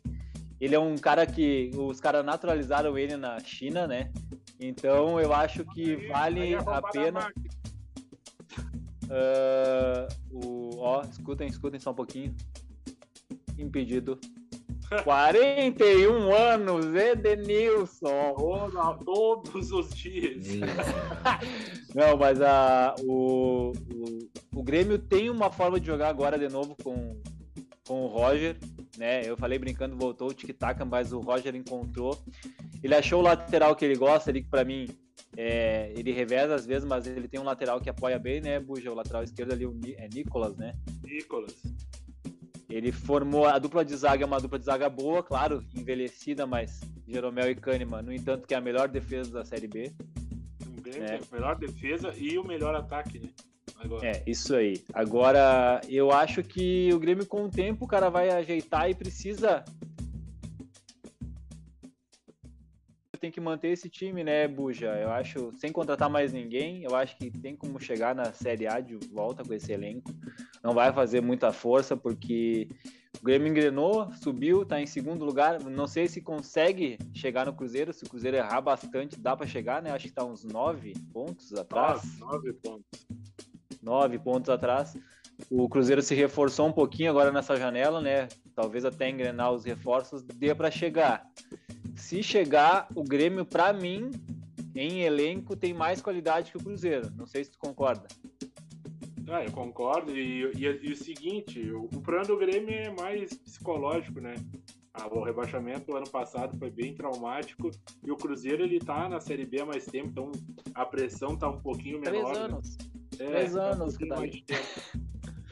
Ele é um cara que os caras naturalizaram ele na China, né? Então eu acho que Aí- vale aí é a pena. ah, o, ó, escutem, escutem só um pouquinho. Impedido. <laughs> 41 anos, Edenilson. Toda- Todos os dias. <laughs> Não, mas a, o, o, o Grêmio tem uma forma de jogar agora de novo com, com o Roger, né? Eu falei brincando, voltou o tic-tac, mas o Roger encontrou. Ele achou o lateral que ele gosta ali, que pra mim é, ele reveza às vezes, mas ele tem um lateral que apoia bem, né, Buja? O lateral esquerdo ali é Nicolas, né? Nicolas. Ele formou a dupla de zaga, é uma dupla de zaga boa, claro, envelhecida, mas Jeromel e Kahneman, no entanto, que é a melhor defesa da Série B. É. tem a melhor defesa e o melhor ataque, né? Agora. É, isso aí. Agora, eu acho que o Grêmio, com o tempo, o cara vai ajeitar e precisa. Tem que manter esse time, né, Buja? Eu acho, sem contratar mais ninguém, eu acho que tem como chegar na Série A de volta com esse elenco. Não vai fazer muita força, porque o Grêmio engrenou, subiu, tá em segundo lugar. Não sei se consegue chegar no Cruzeiro. Se o Cruzeiro errar bastante, dá para chegar, né? Acho que tá uns nove pontos atrás Nove, nove pontos. Nove pontos atrás. O Cruzeiro se reforçou um pouquinho agora nessa janela, né? Talvez até engrenar os reforços dê para chegar. Se chegar, o Grêmio, para mim, em elenco, tem mais qualidade que o Cruzeiro. Não sei se tu concorda. Ah, eu concordo. E, e- e o seguinte, o, o problema do Grêmio é mais psicológico, né? Ah, o rebaixamento ano passado foi bem traumático e o Cruzeiro ele tá na Série B há mais tempo, então a pressão tá um pouquinho menor. Três né? É, Três anos que pouquinho tá.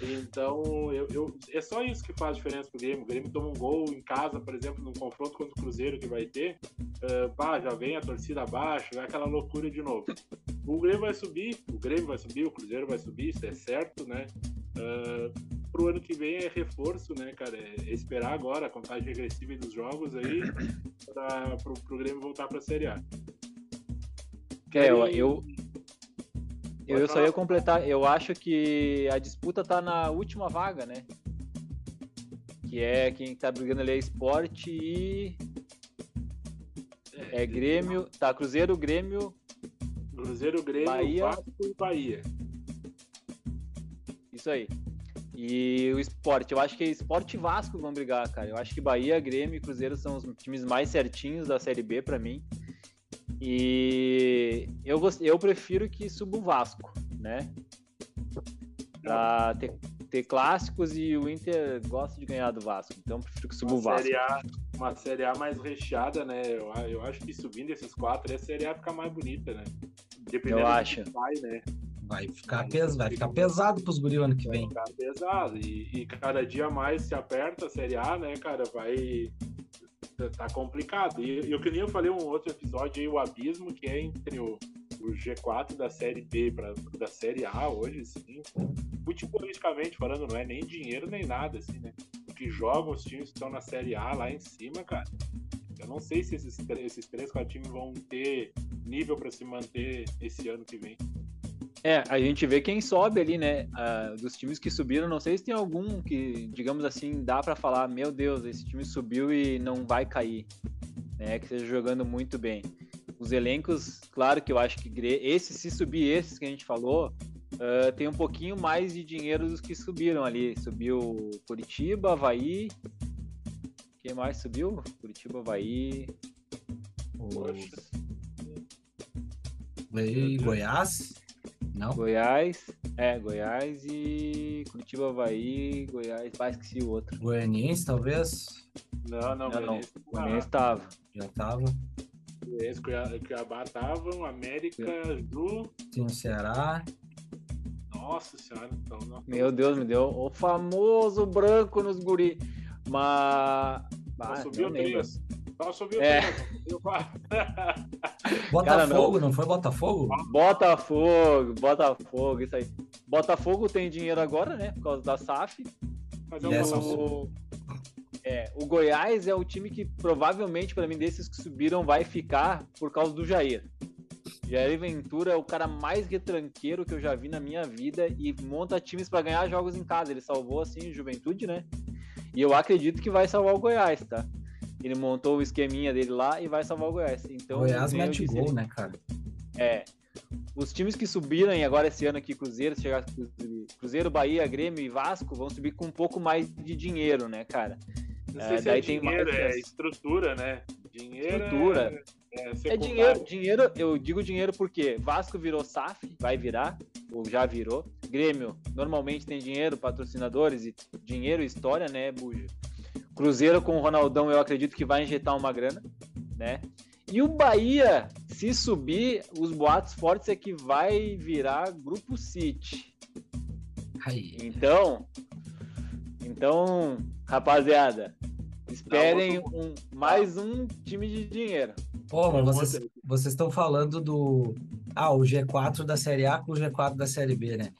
Então, eu, eu- é só isso que faz diferença pro Grêmio. O Grêmio toma um gol em casa, por exemplo, num confronto contra o Cruzeiro que vai ter. pá, já vem a torcida abaixo, vai aquela loucura de novo. O Grêmio vai subir, o Grêmio vai subir, o Cruzeiro vai subir, isso é certo, né? Ah, pro ano que vem é reforço, né, cara? É esperar agora a contagem regressiva dos jogos aí para pro, pro Grêmio voltar pra Série A. É, eu, eu, eu só ia completar. Eu acho que a disputa tá na última vaga, né? Que é quem tá brigando ali é esporte e. É Grêmio. Tá, Cruzeiro, Grêmio, Cruzeiro, Grêmio, Bahia. Vasco e Bahia. Isso aí. E o esporte, eu acho que esporte e Vasco vão brigar, cara. Eu acho que Bahia, Grêmio e Cruzeiro são os times mais certinhos da Série B pra mim. E eu, gost- eu prefiro que suba o Vasco, né? Pra ter, ter clássicos e o Inter gosta de ganhar do Vasco. Então prefiro que suba o Uma Vasco. série, A, uma série A mais recheada, né? Eu, eu acho que subindo esses quatro, a série A fica mais bonita, né? Dependendo Eu acho. que vai, né? Vai ficar, pes... vai ficar pesado pros guri o ano que Vai vem. ficar pesado. E, e cada dia mais se aperta a série A, né, cara? Vai. Tá complicado. E, e o que nem eu falei um outro episódio aí, o abismo que é entre o, o G4 da série B para da série A hoje, assim, futebolisticamente falando, não é nem dinheiro nem nada, assim, né? O que jogam os times que estão na série A lá em cima, cara. Eu não sei se esses, esses três, quatro times vão ter nível para se manter esse ano que vem. É, a gente vê quem sobe ali, né? ah, dos times que subiram, não sei se tem algum que, digamos assim, dá pra falar, meu Deus, esse time subiu e não vai cair, né? Que esteja jogando muito bem. Os elencos, claro que eu acho que esse, se subir esses que a gente falou, ah, tem um pouquinho mais de dinheiro dos que subiram ali. Subiu Curitiba, Havaí. Quem mais subiu? Curitiba, Havaí. Poxa. E Goiás? Não? Goiás. É, Goiás e Curitiba, Havaí, Goiás, ah, esqueci o outro. Goianiense, talvez? Não, não, Não, não. Goianiense tava. Já tava. Goianiense, Cuiabá, estavam, América do. Tem o Ceará. Nossa senhora, então não. Meu Deus, me deu o famoso branco nos guri. Mas. Ah, subiu três. Só subiu É. <laughs> Botafogo, não. foi Botafogo? Botafogo, Botafogo, isso aí. Botafogo tem dinheiro agora, né? Por causa da SAF. Mas eu vou O, é, o Goiás é o time que provavelmente, para mim, desses que subiram, vai ficar por causa do Jair. Jair Ventura é o cara mais retranqueiro que eu já vi na minha vida e monta times para ganhar jogos em casa. Ele salvou, assim, Juventude, né? E eu acredito que vai salvar o Goiás, tá? Ele montou o esqueminha dele lá e vai salvar o Goiás. Então, Goiás mete gol, ele- né, cara? é. Os times que subiram e agora esse ano aqui, Cruzeiro, se chegar Cruzeiro, Bahia, Grêmio e Vasco, vão subir com um pouco mais de dinheiro, né, cara? Não sei É, se daí é tem dinheiro, mais é estrutura, né? Dinheiro Estrutura. é, é, É secundário. dinheiro, dinheiro, eu digo dinheiro porque Vasco virou SAF, vai virar, ou já virou. Grêmio normalmente tem dinheiro, patrocinadores e dinheiro, história, né, Buja? Cruzeiro com o Ronaldão, eu acredito que vai injetar uma grana, né? E o Bahia, se subir, os boatos fortes é que vai virar Grupo City. Aí. Então, então, rapaziada, esperem um, mais um time de dinheiro. Pô, mas vocês vocês estão falando do. Ah, o G4 da Série A com o G4 da Série B, né?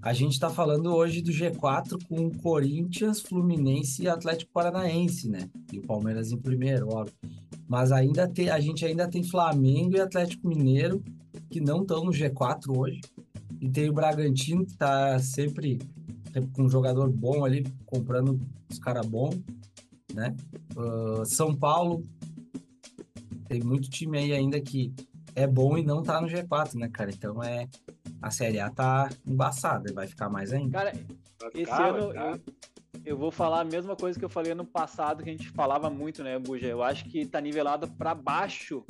A gente tá falando hoje do G4 com Corinthians, Fluminense e Atlético Paranaense, né? E o Palmeiras em primeiro, óbvio. Mas ainda tem, a gente ainda tem Flamengo e Atlético Mineiro, que não estão no G4 hoje. E tem o Bragantino, que tá sempre com um jogador bom ali, comprando os caras bons, né? Ah, São Paulo, tem muito time aí ainda que é bom e não tá no G4, né, cara? Então é. A Série A tá embaçada, vai ficar mais ainda. Cara, esse ficar, ano eu, eu vou falar a mesma coisa que eu falei ano passado, que a gente falava muito, né, Buja? Eu acho que tá nivelado para baixo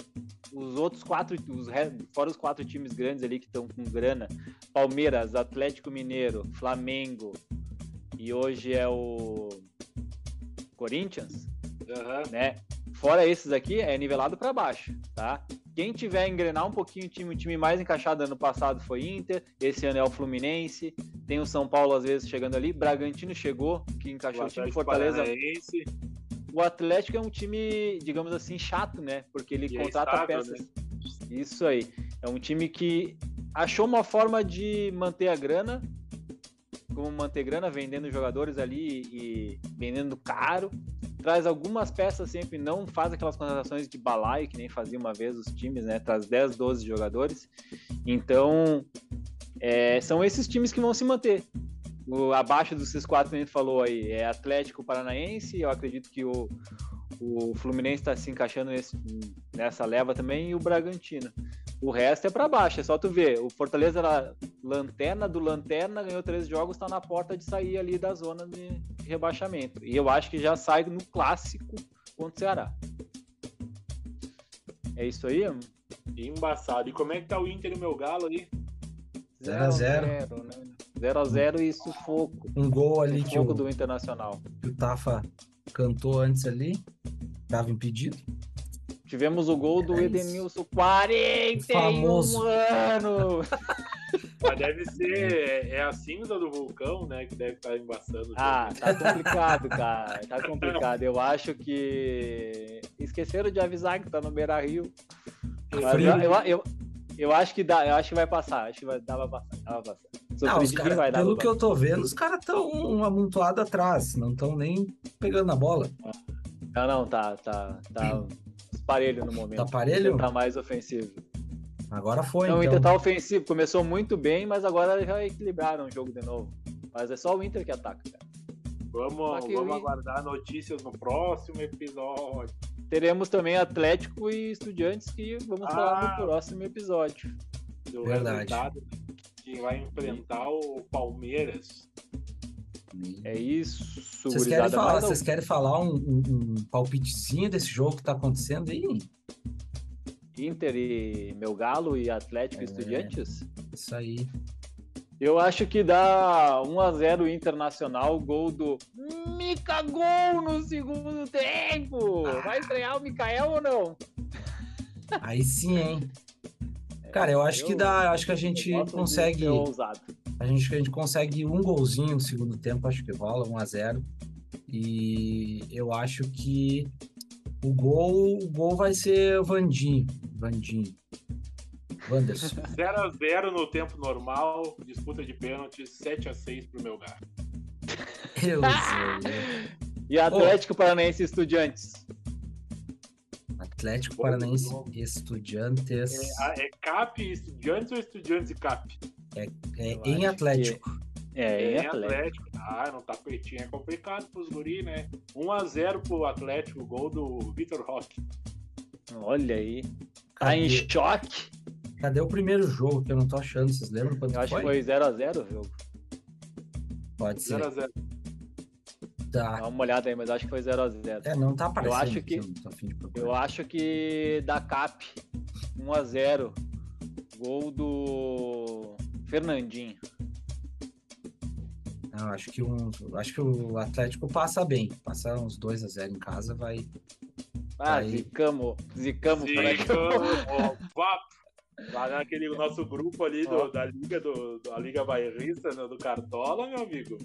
os outros quatro, os, fora os quatro times grandes ali que estão com grana. Palmeiras, Atlético Mineiro, Flamengo e hoje é o Corinthians, Aham. né? Fora esses aqui, é nivelado para baixo, tá? Quem tiver engrenar um pouquinho o time, o time mais encaixado ano passado foi Inter, esse ano é o Fluminense, tem o São Paulo às vezes chegando ali, Bragantino chegou, que encaixou O o time, Fortaleza. Paranaense, O Atlético é um time, digamos assim, chato, né? Porque ele E é contrata estável, peças. Isso aí. É um time que achou uma forma de manter a grana, como manter grana, vendendo jogadores ali e vendendo caro. Traz algumas peças sempre, não faz aquelas contratações de balaio que nem fazia uma vez os times, né? Traz 10, 12 jogadores. Então, é, são esses times que vão se manter. O, abaixo dos esses quatro que a gente falou aí é Atlético Paranaense, eu acredito que o, o Fluminense está se encaixando nesse- nessa leva também e o Bragantino. O resto é para baixo, é só tu ver. O Fortaleza era lanterna do lanterna, ganhou três jogos, está na porta de sair ali da zona de rebaixamento. E eu acho que já sai no clássico contra o Ceará. É isso aí? embaçado. E como é que tá o Inter e o meu galo aí? Zero a zero. né? 0x0 e sufoco. Um gol ali que Sufoco o, do Internacional. que o Tafa cantou antes ali. Tava impedido. Tivemos o gol do É isso. Edenilson, 41 Famoso. anos! <laughs> Mas deve ser. É, é a cinza do vulcão, né? Que deve estar embaçando. o Ah, tá complicado, cara. Tá complicado. Eu acho que esqueceram de avisar que tá no Beira Rio. Mas eu, eu, eu, eu acho que dá, eu acho que vai passar. Acho que vai, dá pra passar. Dá pra passar. Não, os Sofridinho cara, vai dar pelo que eu tô vendo, os caras estão amontoados atrás, não estão nem pegando na bola. Não, não, tá, tá, tá <clears throat> parelho no momento. Tá parelho? Tá mais ofensivo. Agora foi, Não, o então. Inter tá ofensivo, começou muito bem, mas agora já equilibraram o jogo de novo. Mas é só o Inter que ataca, cara. Vamos, que vamos aguardar notícias no próximo episódio. Teremos também Atlético e Estudiantes que vamos Ah. falar no próximo episódio. Do Verdade. resultado que vai enfrentar o Palmeiras. É isso, Vocês querem falar, vocês querem falar um, um- um palpitezinho desse jogo que tá acontecendo aí? Inter e meu Galo e Atlético e É. Estudiantes? Isso aí. Eu acho que dá 1x0 Internacional, gol do Mica Gol no segundo tempo. Vai estrear o Mikael ou não? Aí sim, hein? Cara, eu acho que dá, eu acho que a gente eu consegue, a gente, a gente consegue um golzinho no segundo tempo, acho que rola 1 a 0 E eu acho que o gol, o gol vai ser o Vandinho, Vandinho. Wanderson. <laughs> 0x0 no tempo normal, disputa de pênaltis, 7x6 pro meu gato. Eu <laughs> sei. E Atlético Paranaense e Estudiantes. Atlético Bom Paranaense. Estudiantes É, a- é CAP e Estudiantes ou Estudiantes e CAP? é, eu em Atlético. É, em Atlético. Ah, não tá pertinho. É complicado pros guri, né? 1x0 pro Atlético, gol do Vitor Roque. Olha aí. Tá em choque. cadê o primeiro jogo que eu não tô achando? Vocês lembram quanto Eu acho foi? que foi 0x0 o jogo. Pode ser. 0x0. Tá. Dá uma olhada aí, mas acho que foi 0x0. É, não tá aparecendo. acho aqui, que- eu não tô afim de procurar. Eu acho que da CAP 1x0. Gol do Fernandinho. Não, acho que um, acho que o Atlético passa bem. Passar uns 2 a 0 em casa vai. Ah, Aí. zicamos. Zicamos, <laughs> papo. Lá naquele nosso grupo ali do- da Liga do, da Liga Bairrista, né, do Cartola, meu amigo.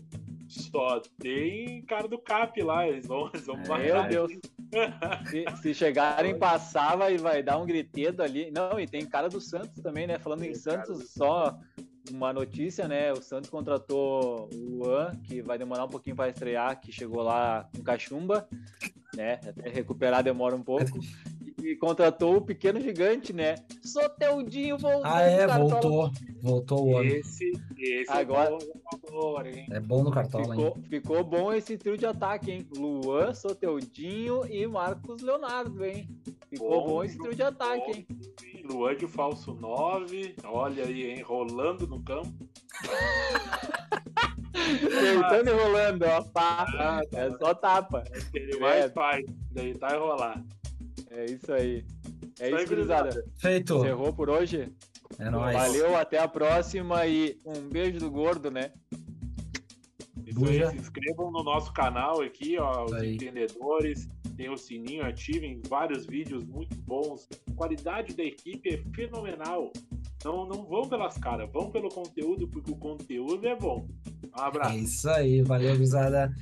Só tem cara do CAP lá, eles vão, eles vão É, Meu. Deus. <laughs> Se, se chegarem passar, vai, vai dar um gritedo ali. Não, e tem cara do Santos também, né? Falando em Tem cara do Santos, só uma notícia, né? O Santos contratou o Luan, que vai demorar um pouquinho para estrear, que chegou lá com cachumba, né? Até recuperar demora um pouco. <laughs> E, contratou o pequeno gigante, né? Soteudinho voltou. Ah, é, voltou. Voltou o homem. Esse, esse Agora- é o bom hein? É bom no cartola, hein? Ficou, ficou bom esse trio de ataque, hein? Luan, Soteudinho e Marcos Leonardo, hein? Ficou bom, Bom esse trio de ataque, hein? Luan de falso 9, olha aí, hein? Rolando no campo. Tentando e rolando, ó. Pá. Ah, tá. É só tapa. Ele mais É. faz, deitar e rolar. É isso aí. É Isso gurizada. Feito. Encerrou por hoje. É nóis. Valeu, até a próxima e um beijo do gordo, né? Isso aí, Buja. se inscrevam no nosso canal aqui, ó, os aí. entendedores. Tem o sininho, ativem vários vídeos muito bons. A qualidade da equipe é fenomenal. Não, não vão pelas caras, vão pelo conteúdo, porque o conteúdo é bom. Um É abraço. isso aí. Valeu, gurizada.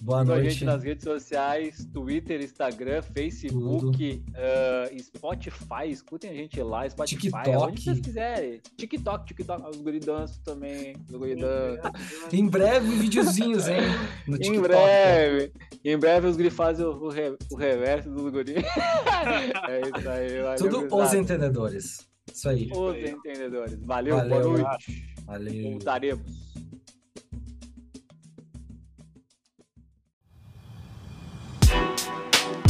Boa Siga a noite. gente nas redes sociais, Twitter, Instagram, Facebook, ah, Spotify. Escutem a gente lá, Spotify, TikTok. onde vocês quiserem. TikTok, TikTok. Os guri dançam também. Os guri dançam. Em breve, videozinhos, hein? No Em TikTok. breve. Em breve os guri fazem o, o, re- o reverso dos guri. <laughs> é isso aí. Valeu, Tudo os gurizada. entendedores. Isso aí. Os entendedores. Valeu, Valeu. boa noite. Valeu. Voltaremos.